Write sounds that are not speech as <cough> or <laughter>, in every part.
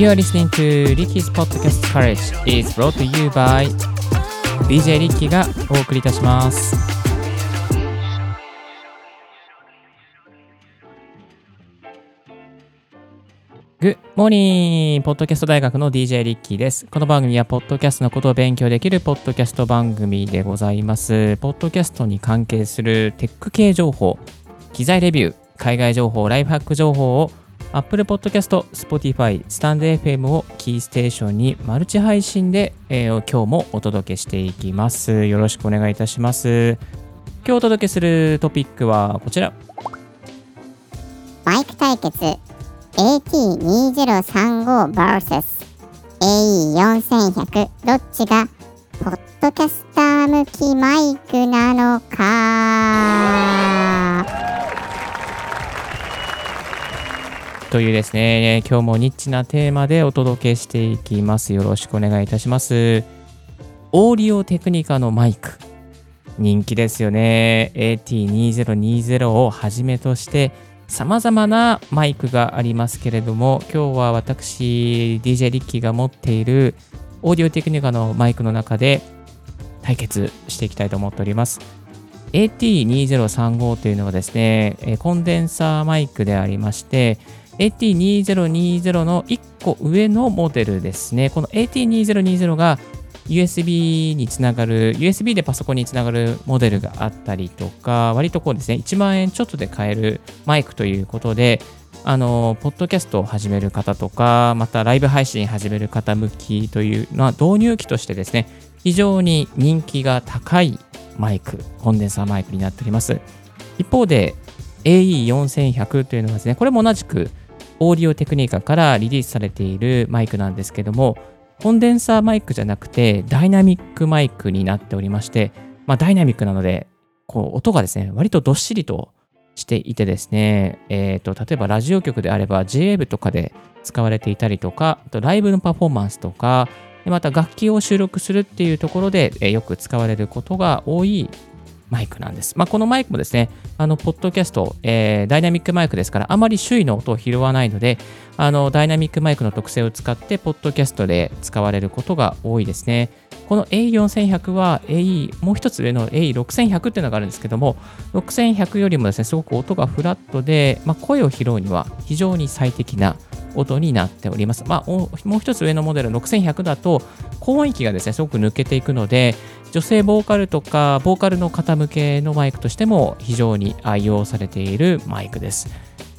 You are listening to Ricky's Podcast Courage is brought to you by DJ リッキーがお送りいたします。Good morning! ポッドキャスト大学の DJ リッキーです。この番組は、ポッドキャストのことを勉強できるポッドキャスト番組でございます。ポッドキャストに関係するテック系情報、機材レビュー、海外情報、ライフハック情報を Apple Podcast、Spotify、スタンド FM をキーステーションにマルチ配信で、えー今日もお届けしていきます。よろしくお願いいたします。今日お届けするトピックはこちら。マイク対決 AT2035vs AE4100 どっちがポッドキャスター向きマイクなのか？というですね、今日もニッチなテーマでお届けしていきます。よろしくお願いいたします。オーディオテクニカのマイク。人気ですよね。AT2020 をはじめとして、様々なマイクがありますけれども、今日は私、DJ リッキーが持っているオーディオテクニカのマイクの中で対決していきたいと思っております。AT2035 というのはですね、コンデンサーマイクでありまして、AT2020 の1個上のモデルですね。この AT2020 が USB につながる、USB でパソコンにつながるモデルがあったりとか、割とこうですね、1万円ちょっとで買えるマイクということで、あの、ポッドキャストを始める方とか、またライブ配信始める方向きというのは導入機としてですね、非常に人気が高いマイク、コンデンサーマイクになっております。一方で AE4100 というのはですね、これも同じくオーディオテクニカからリリースされているマイクなんですけども、コンデンサーマイクじゃなくてダイナミックマイクになっておりまして、まあ、ダイナミックなので、こう音がですね、割とどっしりとしていてですね、えーと、例えばラジオ局であれば JWave とかで使われていたりとか、あとライブのパフォーマンスとか、また楽器を収録するっていうところで、えよく使われることが多いマイクなんです。まあ、このマイクもですね、あの、ポッドキャスト、えーダイナミックマイクですから、あまり周囲の音を拾わないので、あの、ダイナミックマイクの特性を使って、ポッドキャストで使われることが多いですね。この A4100 は AE、もう一つ上の AE6100 っていうのがあるんですけども、6100よりもですね、すごく音がフラットで、まあ、声を拾うには非常に最適な音になっております。まあ、もう一つ上のモデル6100だと、高音域がですね、すごく抜けていくので、女性ボーカルとか、ボーカルの方向けのマイクとしても非常に愛用されているマイクです。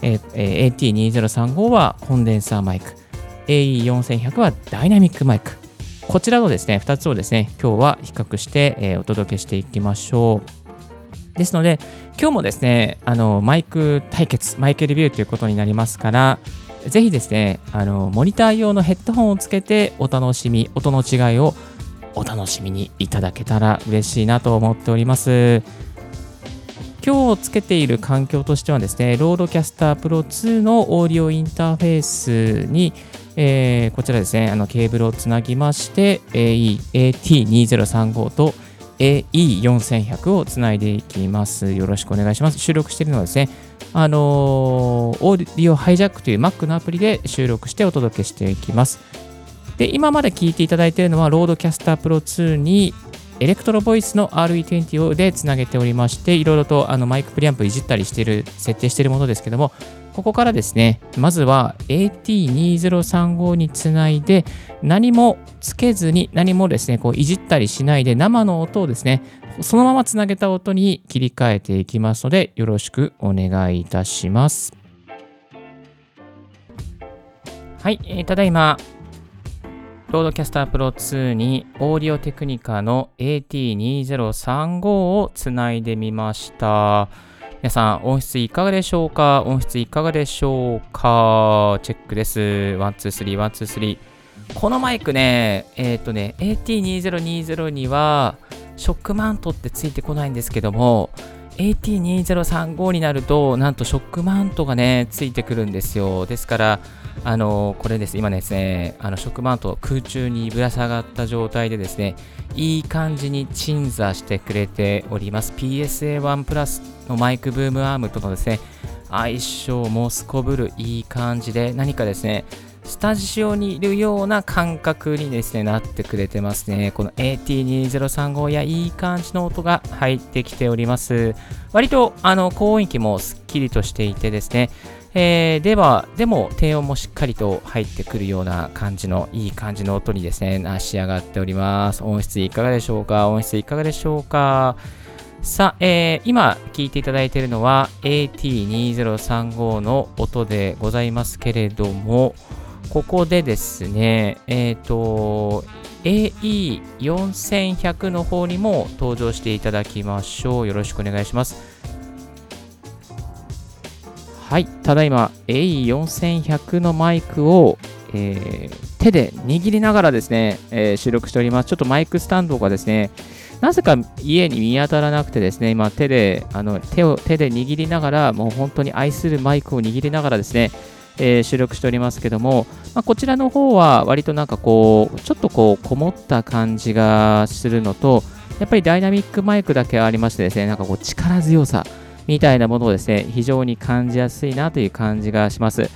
AT2035 はコンデンサーマイク、AE4100 はダイナミックマイク。こちらのですね、2つをですね、今日は比較して、お届けしていきましょう。ですので、今日もですね、あのマイク対決、マイクレビューということになりますから、ぜひですね、あのモニター用のヘッドホンをつけてお楽しみ、音の違いをお楽しみにいただけたら嬉しいなと思っております。今日つけている環境としてはですね、 RODECaster Pro 2のオーディオインターフェースに、えーこちらですね、あのケーブルをつなぎまして、AE AT2035 と AE4100 をつないでいきます。よろしくお願いします。収録しているのはですね、あのー Audio Hijack という Mac のアプリで収録してお届けしていきます。で、今まで聞いていただいているのは、 RODECaster Pro 2に Electro-Voice の RE20 でつなげておりまして、いろいろとあのマイクプリアンプいじったりしている、設定しているものですけども、ここからですね、まずは AT2035 につないで、何もつけずに、何もですね、こういじったりしないで、生の音をですね、そのままつなげた音に切り替えていきますので、よろしくお願いいたします。はい、えーただいま、 RODECaster Pro 2にオーディオテクニカの AT2035 をつないでみました。皆さん、音質いかがでしょうか？音質いかがでしょうか？チェックです。 one, two, three, one, two, three。このマイクね、えっ、とね、AT2020 にはショックマントってついてこないんですけども、AT2035 になると、なんとショックマウントがね、ついてくるんですよ。ですから、あのこれです、今ですね、あのショックマウント空中にぶら下がった状態でですね、いい感じに鎮座してくれております。PSA1 プラスのマイクブームアームとのですね、相性もすこぶるいい感じで、何かですね、スタジオにいるような感覚にですね、なってくれてますね。この AT2035 やいい感じの音が入ってきております。割と、あの、高音域もスッキリとしていてですね、えー、では、でも低音もしっかりと入ってくるような感じの、いい感じの音にですね、仕上がっております。音質いかがでしょうか？音質いかがでしょうか？さあ、えー、今聞いていただいているのは AT2035 の音でございますけれども、ここでですね、えっ、ー、と、AE4100 の方にも登場していただきましょう。よろしくお願いします。はい、ただいま AE4100 のマイクを、えー、手で握りながらですね、えー、収録しております。ちょっとマイクスタンドがですね、なぜか家に見当たらなくてですね、今手で、あの手を手で握りながら、もう本当に愛するマイクを握りながらですね、えー、収録しておりますけども、まあ、こちらの方は割となんかこう、ちょっとこう、こもった感じがするのと、やっぱりダイナミックマイクだけありましてですね、なんかこう、力強さ、みたいなものをですね、非常に感じやすいなという感じがします。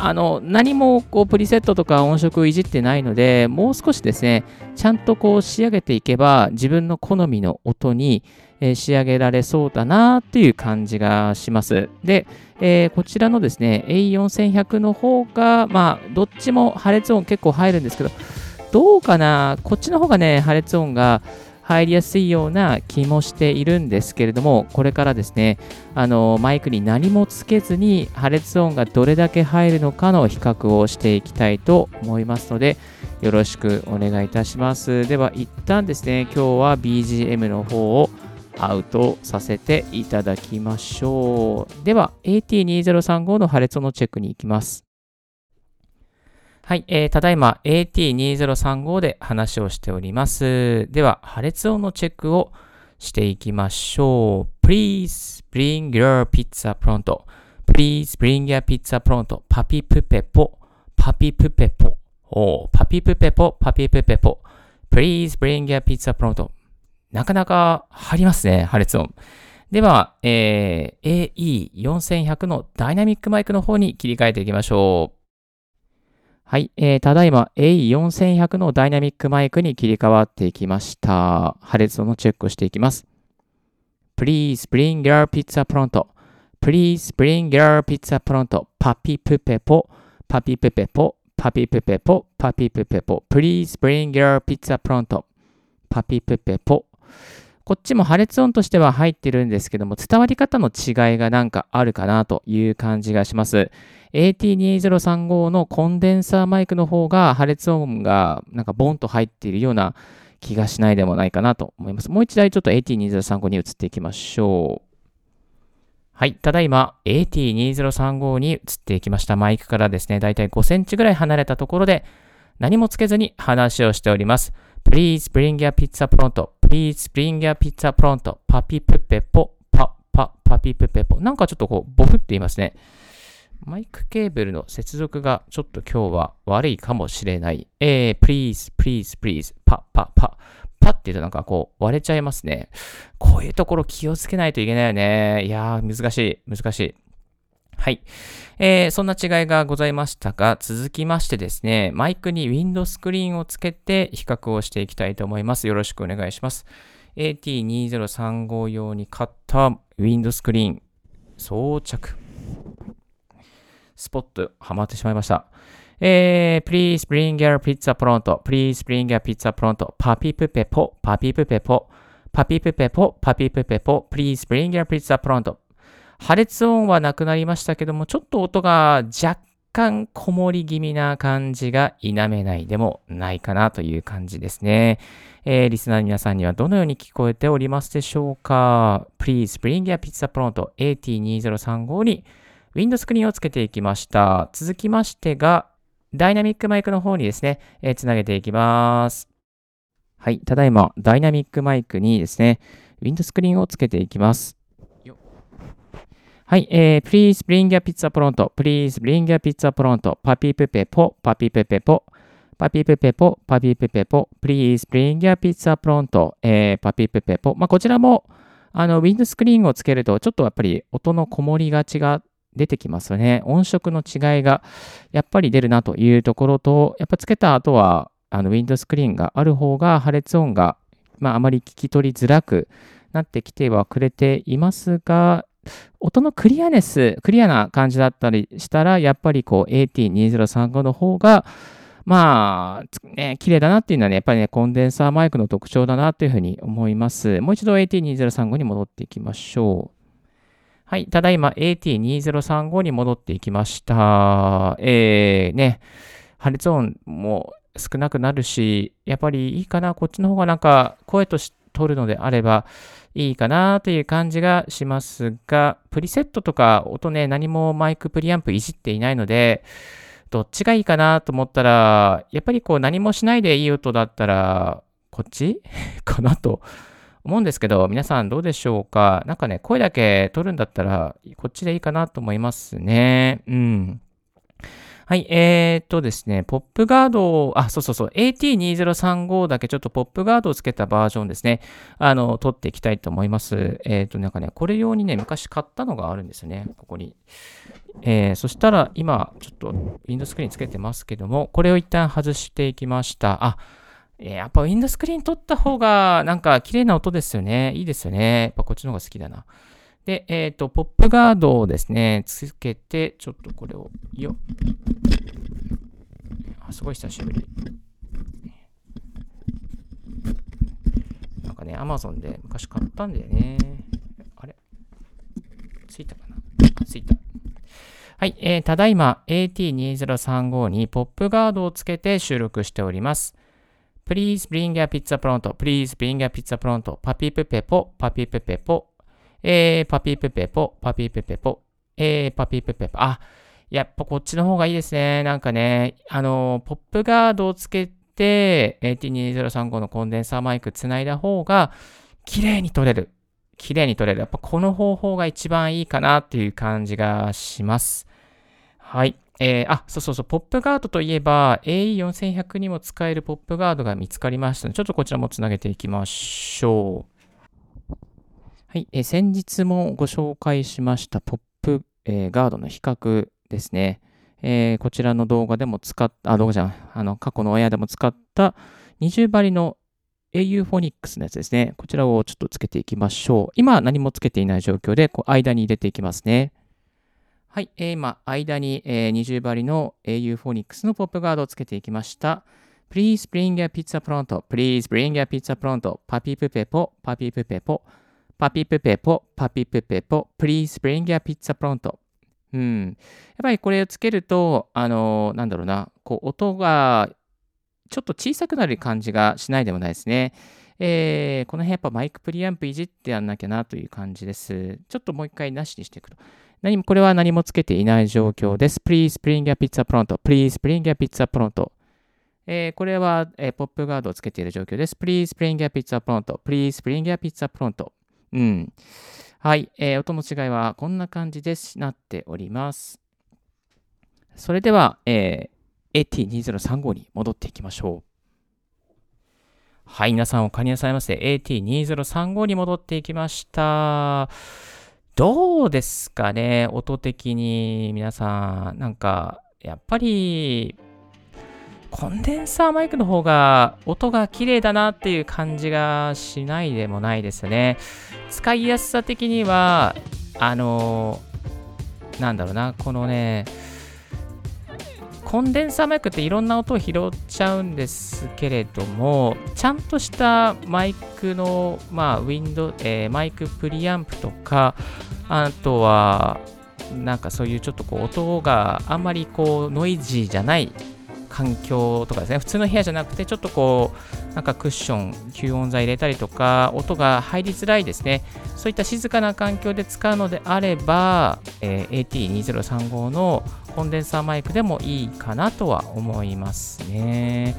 あの何もこうプリセットとか音色をいじってないので、もう少しですね、ちゃんとこう仕上げていけば、自分の好みの音に、えー、仕上げられそうだなっていう感じがします。で、えー、こちらのですね、A4100 の方が、まあ、どっちも破裂音結構入るんですけど、どうかな、こっちの方がね、破裂音が、入りやすいような気もしているんですけれども、これからですね、あのマイクに何もつけずに破裂音がどれだけ入るのかの比較をしていきたいと思いますので、よろしくお願いいたします。では、一旦ですね、今日は BGM の方をアウトさせていただきましょう。では、AT2035 の破裂音のチェックに行きます。はい、えー、ただいま AT2035 で話をしております。では、破裂音のチェックをしていきましょう。Please bring your pizza pronto.Please bring your pizza pronto. パピプペポ。パピプペポ。おパピプペポ、パピプペポ。Please bring your pizza pronto. なかなか張りますね、破裂音。では、えー、AE4100 のダイナミックマイクの方に切り替えていきましょう。はい、えー、ただいま A4100 のダイナミックマイクに切り替わっていきました。破裂音のチェックをしていきます。Please bring your pizza pronto.Please bring your pizza pronto. パピプペポ、パピプペポ、パピプペポ、パピプペポ。Please bring your pizza pronto. パピプペポ。こっちも破裂音としては入ってるんですけども、伝わり方の違いがなんかあるかなという感じがします。AT2035 のコンデンサーマイクの方が破裂音がなんかボンと入っているような気がしないでもないかなと思います。もう一台ちょっと AT2035 に移っていきましょう。はい。ただいま AT2035 に移っていきました。マイクからですね、だいたい5センチぐらい離れたところで何もつけずに話をしております。Please bring your pizza pronto. Please bring your pizza pront. パピプペポ。パ、パ、パピプペポ。なんかちょっとこう、ボフって言いますね。マイクケーブルの接続がちょっと今日は悪いかもしれない。えー、please, please, please, パパパ。パって言うとなんかこう割れちゃいますね。こういうところ気をつけないといけないよね。いやー、難しい、難しい。はい。えー、そんな違いがございましたが、続きましてですね、マイクにウィンドスクリーンをつけて比較をしていきたいと思います。よろしくお願いします。AT2035 用に買ったウィンドスクリーン装着。スポットはまってしまいました。えー、please bring your pizza pronto.please bring your pizza pronto. パピプペポ、パピプペポ、パピプペポ、パピプペポ。please bring your pizza pronto. 破裂音はなくなりましたけども、ちょっと音が若干こもり気味な感じが否めないでもないかなという感じですね。えー、リスナーの皆さんにはどのように聞こえておりますでしょうか ?Please bring your pizza pronto AT2035 にウィンドスクリーンをつけていきました。続きましてが、ダイナミックマイクの方にですね、えー、つなげていきます。はい、ただいま、ダイナミックマイクにですね、ウィンドスクリーンをつけていきます。はい、えー、please bring your pizza pronto.please bring your pizza pronto. パピプペポ、パピプペポ。パピプペポ、パピプペポ。please bring your pizza pronto. えー、パピプペポ。まあ、こちらも、あの、ウィンドスクリーンをつけると、ちょっとやっぱり音のこもりがちが出てきますよね。音色の違いがやっぱり出るなというところと、やっぱつけた後は、あのウィンドスクリーンがある方が破裂音が、まあ、あまり聞き取りづらくなってきてはくれていますが、音のクリアネス、クリアな感じだったりしたら、やっぱりこう AT2035 の方が、まあ、ね、綺麗だなっていうのはね、やっぱりね、コンデンサーマイクの特徴だなというふうに思います。もう一度 AT2035 に戻っていきましょう。はい、ただいま AT2035 に戻っていきました。えー、ね、破裂音も少なくなるし、やっぱりいいかな、こっちの方がなんか声とし取るのであればいいかなという感じがしますが、プリセットとか音ね、何もマイクプリアンプいじっていないので、どっちがいいかなと思ったら、やっぱりこう何もしないでいい音だったら、こっち？<laughs> かなと思うんですけど、皆さんどうでしょうか？なんかね、声だけ取るんだったら、こっちでいいかなと思いますね。うん。はい、えー、っとですね、ポップガードを、あ、そうそうそう、AT2035 だけちょっとポップガードをつけたバージョンですね、あの、取っていきたいと思います。えー、っと、なんかね、これ用にね、昔買ったのがあるんですよね、ここに。えー、そしたら、今、ちょっと、ウィンドスクリーンつけてますけども、これを一旦外していきました。あ、えー、やっぱウィンドスクリーン撮った方が、なんか綺麗な音ですよね。いいですよね。やっぱこっちの方が好きだな。で、えっ、ー、と、ポップガードをですね、つけて、ちょっとこれを、よあ、すごい久しぶり。なんかね、アマゾンで昔買ったんだよね。あれ？ついたかな？ついた。はい、えー、ただいま AT2035 にポップガードをつけて収録しております。Please bring a pizza pronto. Please bring a pizza pronto. パピプペポ、パピプペポ、えー、パピプペポ、パピプペポ、えー、パピープペポ。あ、やっぱこっちの方がいいですね。なんかね、あの、ポップガードをつけて、AT2035 のコンデンサーマイクつないだ方が、綺麗に撮れる。綺麗に撮れる。やっぱこの方法が一番いいかなっていう感じがします。はい。えー、あ、そうそうそう、ポップガードといえば、AE4100 にも使えるポップガードが見つかりました、ちょっとこちらもつなげていきましょう。はい、えー、先日もご紹介しましたポップ、えー、ガードの比較ですね。えー、こちらの動画でも使った、あ、動画じゃん、あの、過去のオンエアでも使った20針の au フォニックスのやつですね。こちらをちょっとつけていきましょう。今何もつけていない状況で、こう間に入れていきますね。はい、えー、今、間に、えー、20針の au フォニックスのポップガードをつけていきました。Please bring a pizza pronto. Please bring a pizza pronto. パピプペポ、パピプペポ。パピプペポ、パピプペポ、Please bring a pizza pronto. うん。やっぱりこれをつけると、あのー、なんだろうな、こう、音がちょっと小さくなる感じがしないでもないですね。えー、この辺やっぱマイクプリアンプいじってやんなきゃなという感じです。ちょっともう一回なしにしていくと。何も、これは何もつけていない状況です。Please bring a pizza pronto. Please bring a pizza pront. えー、これは、えー、ポップガードをつけている状況です。Please bring a pizza pronto. Please bring a pizza pront. うん。はい、えー、音の違いはこんな感じで。なっております。それでは、えー、AT2035 に戻っていきましょう。はい、皆さんおかえりなさいませ。AT2035 に戻っていきました。どうですかね？音的に皆さん。なんか、やっぱり、コンデンサーマイクの方が音が綺麗だなっていう感じがしないでもないですね。使いやすさ的には、あのなんだろうな、このね、コンデンサーマイクっていろんな音を拾っちゃうんですけれども、ちゃんとしたマイクの、まあ、ウィンド、えー、マイクプリアンプとか、あとは、なんかそういうちょっとこう音があんまりこうノイジーじゃない環境とかですね、普通の部屋じゃなくて、ちょっとこう、なんかクッション、吸音材入れたりとか、音が入りづらいですね、そういった静かな環境で使うのであれば、えー、AT2035 のコンデンサーマイクでもいいかなとは思いますね。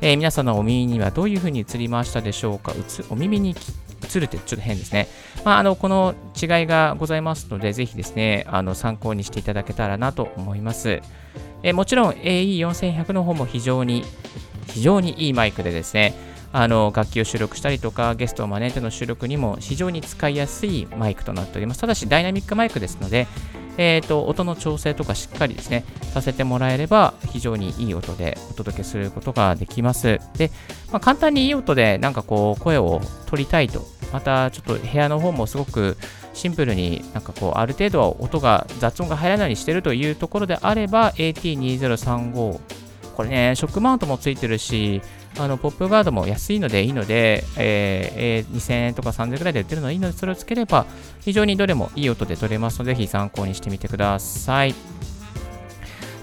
えー、皆さんのお耳にはどういう風に映りましたでしょうか？お耳に映るってちょっと変ですね。まあ、あの、この違いがございますので、ぜひですね、あの、参考にしていただけたらなと思います。えもちろん AE4100 の方も非常に、非常にいいマイクでですね、あの楽器を収録したりとか、ゲストを招いての収録にも非常に使いやすいマイクとなっております。ただし、ダイナミックマイクですので、えーと、音の調整とかしっかりですね、させてもらえれば、非常にいい音でお届けすることができます。で、まあ、簡単にいい音でなんかこう、声を取りたいと、またちょっと部屋の方もすごくシンプルになんかこう、ある程度は音が、雑音が入らないようにしてるというところであれば、AT2035、これね、ショックマウントもついてるし、あのポップガードも安いのでいいので、えー、2000円とか3000円くらいで売ってるのはいいので、それをつければ非常にどれもいい音で撮れますので、ぜひ参考にしてみてください。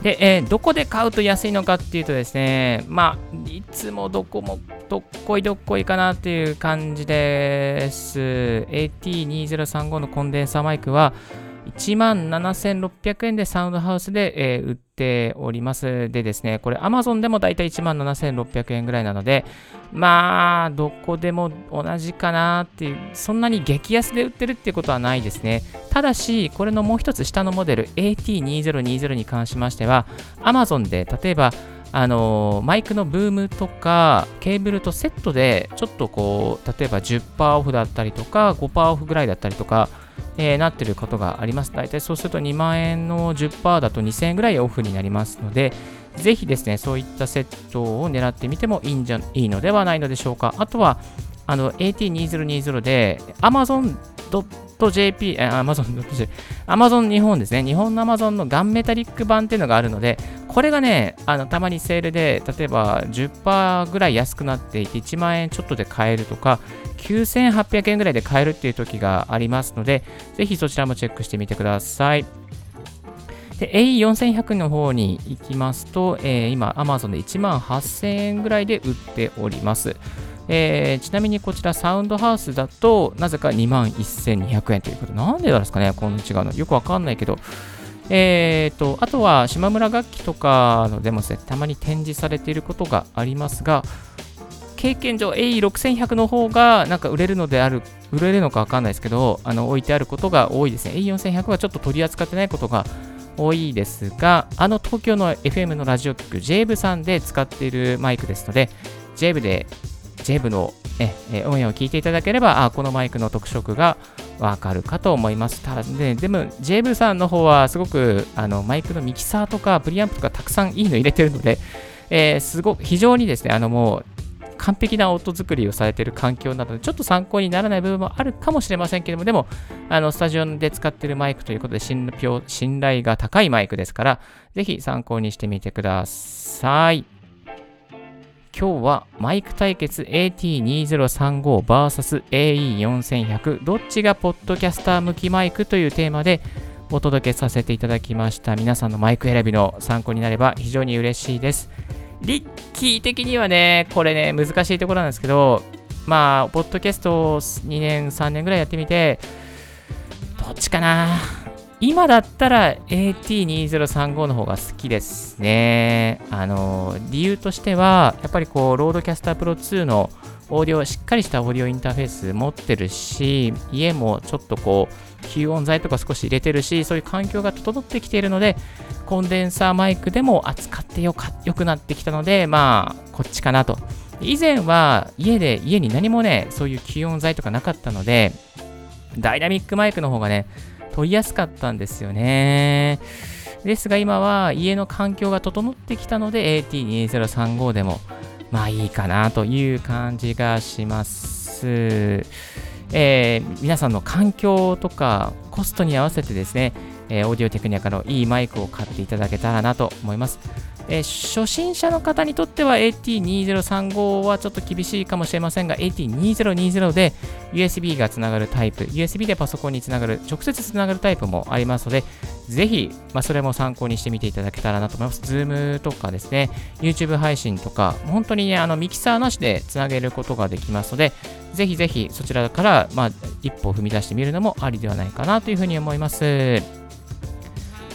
で、えー、どこで買うと安いのかっていうとですね、まあ、いつもどこもどっこいどっこいかなっていう感じです。AT2035 のコンデンサーマイクは、1万7600円でサウンドハウスで、えー、売っております。でですね、これ Amazon でもだいたい1万7600円ぐらいなので、まあ、どこでも同じかなっていう、そんなに激安で売ってるっていうことはないですね。ただし、これのもう一つ下のモデル AT2020 に関しましては、Amazon で例えば、あのマイクのブームとかケーブルとセットでちょっとこう例えば10%オフだったりとか5%オフぐらいだったりとかえー、なってることがあります。大体そうすると2万円の10%だと2000円ぐらいオフになりますので、ぜひですね、そういったセットを狙ってみてもいいんじゃいいのではないのでしょうか。あとは、あの AT2020 で Amazon.jp、Amazon.jp、Amazon 日本ですね。日本の Amazon のガンメタリック版っていうのがあるので、これがね、あのたまにセールで、例えば10%ぐらい安くなっていて、1万円ちょっとで買えるとか、9800円ぐらいで買えるっていう時がありますので、ぜひそちらもチェックしてみてください。で、A4100 の方に行きますと、えー、今、Amazon で1万8000円ぐらいで売っております。えー、ちなみにこちらサウンドハウスだとなぜか2万1200円ということなんでなんですかねこんな違うのよくわかんないけどえーと、あとは島村楽器とかのでもですね。たまに展示されていることがありますが経験上 A6100 の方がなんか売れるのである売れるのかわかんないですけどあの置いてあることが多いですね。A4100 はちょっと取り扱ってないことが多いですがあの東京の FM のラジオ局 JAVE さんで使っているマイクですので JAVE で JAVE のええオンエアを聞いていただければ、あこのマイクの特色がわかるかと思います。ただね、でも JAVE さんの方はすごくあのマイクのミキサーとかプリアンプとかたくさんいいの入れてるので、えー、すごく非常にですね、あのもう完璧な音作りをされている環境なので、ちょっと参考にならない部分もあるかもしれませんけれども、でも、あのスタジオで使っているマイクということで信、信頼が高いマイクですから、ぜひ参考にしてみてください。今日はマイク対決 AT2035vs AE4100 どっちがポッドキャスター向きマイクというテーマでお届けさせていただきました。皆さんのマイク選びの参考になれば非常に嬉しいです。リッキー的にはね、これね、難しいところなんですけど、まあ、ポッドキャストを2年、3年ぐらいやってみて、どっちかな今だったら AT2035 の方が好きですね。あの、理由としては、やっぱりこう、 RODECaster Pro 2のオーディオ、しっかりしたオーディオインターフェース持ってるし、家もちょっとこう、吸音材とか少し入れてるし、そういう環境が整ってきているので、コンデンサーマイクでも扱ってよかよくなってきたので、まあ、こっちかなと。以前は家で、家に何もね、そういう吸音材とかなかったので、ダイナミックマイクの方がね、取りやすかったんですよね。ですが今は家の環境が整ってきたので AT2035 でもまあいいかなという感じがします。えー、皆さんの環境とかコストに合わせてですね、えー、オーディオテクニカのいいマイクを買っていただけたらなと思います。えー、初心者の方にとっては AT2035 はちょっと厳しいかもしれませんが、AT2020 で USB がつながるタイプ、USB でパソコンにつながる、直接つながるタイプもありますので、ぜひ、まあ、それも参考にしてみていただけたらなと思います。Zoom とかですね、YouTube 配信とか、本当にね、あのミキサーなしでつなげることができますので、ぜひぜひそちらから、まあ、一歩踏み出してみるのもありではないかなというふうに思います。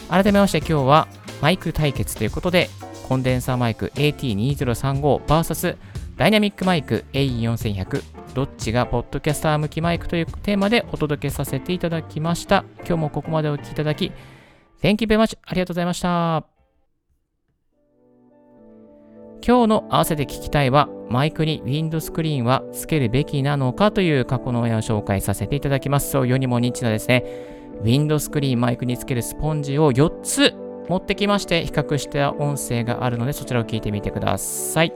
改めまして今日はマイク対決ということで、コンデンサーマイク AT2035vs ダイナミックマイク AE4100 どっちがポッドキャスター向きマイクというテーマでお届けさせていただきました。今日もここまでお聴きいただき、Thank you very much. ありがとうございました。今日の合わせて聞きたいは、マイクにウィンドスクリーンはつけるべきなのかという過去の親を紹介させていただきます。そう、世にもニッチなですね、ウィンドスクリーン、マイクにつけるスポンジを4つ持ってきまして、比較した音声があるので、そちらを聞いてみてください。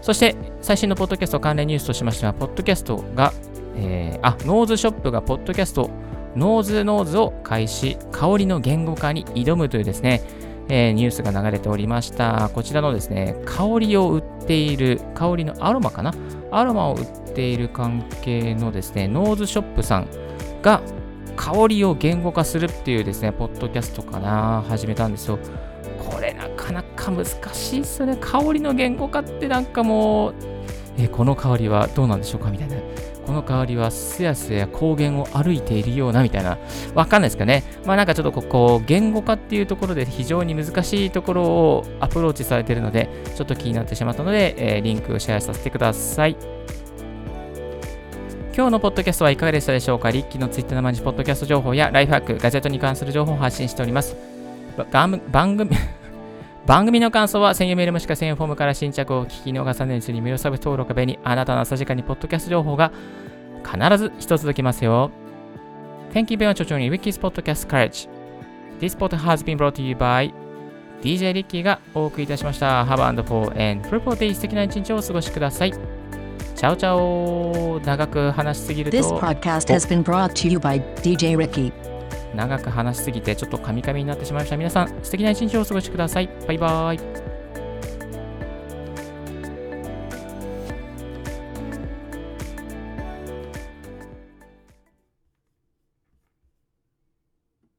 そして、最新のポッドキャスト関連ニュースとしましては、ポッドキャストが、えー、あ、 NOSE SHOP がポッドキャスト、 NOSE knows を開始、香りの言語化に挑むというですね、えー、ニュースが流れておりました。こちらのですね、香りを売っている、香りのアロマかな？アロマを売っている関係のですね、ノーズショップさんが香りを言語化するっていうですね、ポッドキャストかな、始めたんですよ。これなかなか難しいっすね。香りの言語化ってなんかもう、えこの香りはどうなんでしょうかみたいな。この香りはすやすや高原を歩いているようなみたいな、わかんないですかね。まあなんかちょっとここ、言語化っていうところで非常に難しいところをアプローチされているので、ちょっと気になってしまったので、えー、リンクをシェアさせてください。今日のポッドキャストはいかがでしたでしょうか？リッキーのツイッターの毎日ポッドキャスト情報やライフハック、ガジェットに関する情報を発信しております。番組 <laughs> 番組の感想は専用メールもしくは専用フォームから新着を聞き逃さないように無料サブ登録べにあなたの朝時間にポッドキャスト情報が必ず一つ届きますよ。Thank you very much for joining Ricky's Podcast Courage. This podcast has been brought to you by DJ リッキーがお送りいたしました。Have and for and full day 素敵な一日をお過ごしください。チャオチャオ長く話しすぎると This podcast has been brought to you by DJ Ricky 長く話しすぎてちょっとカミカミになってしまいました。皆さん、素敵な一日をお過ごしください。バイバイ。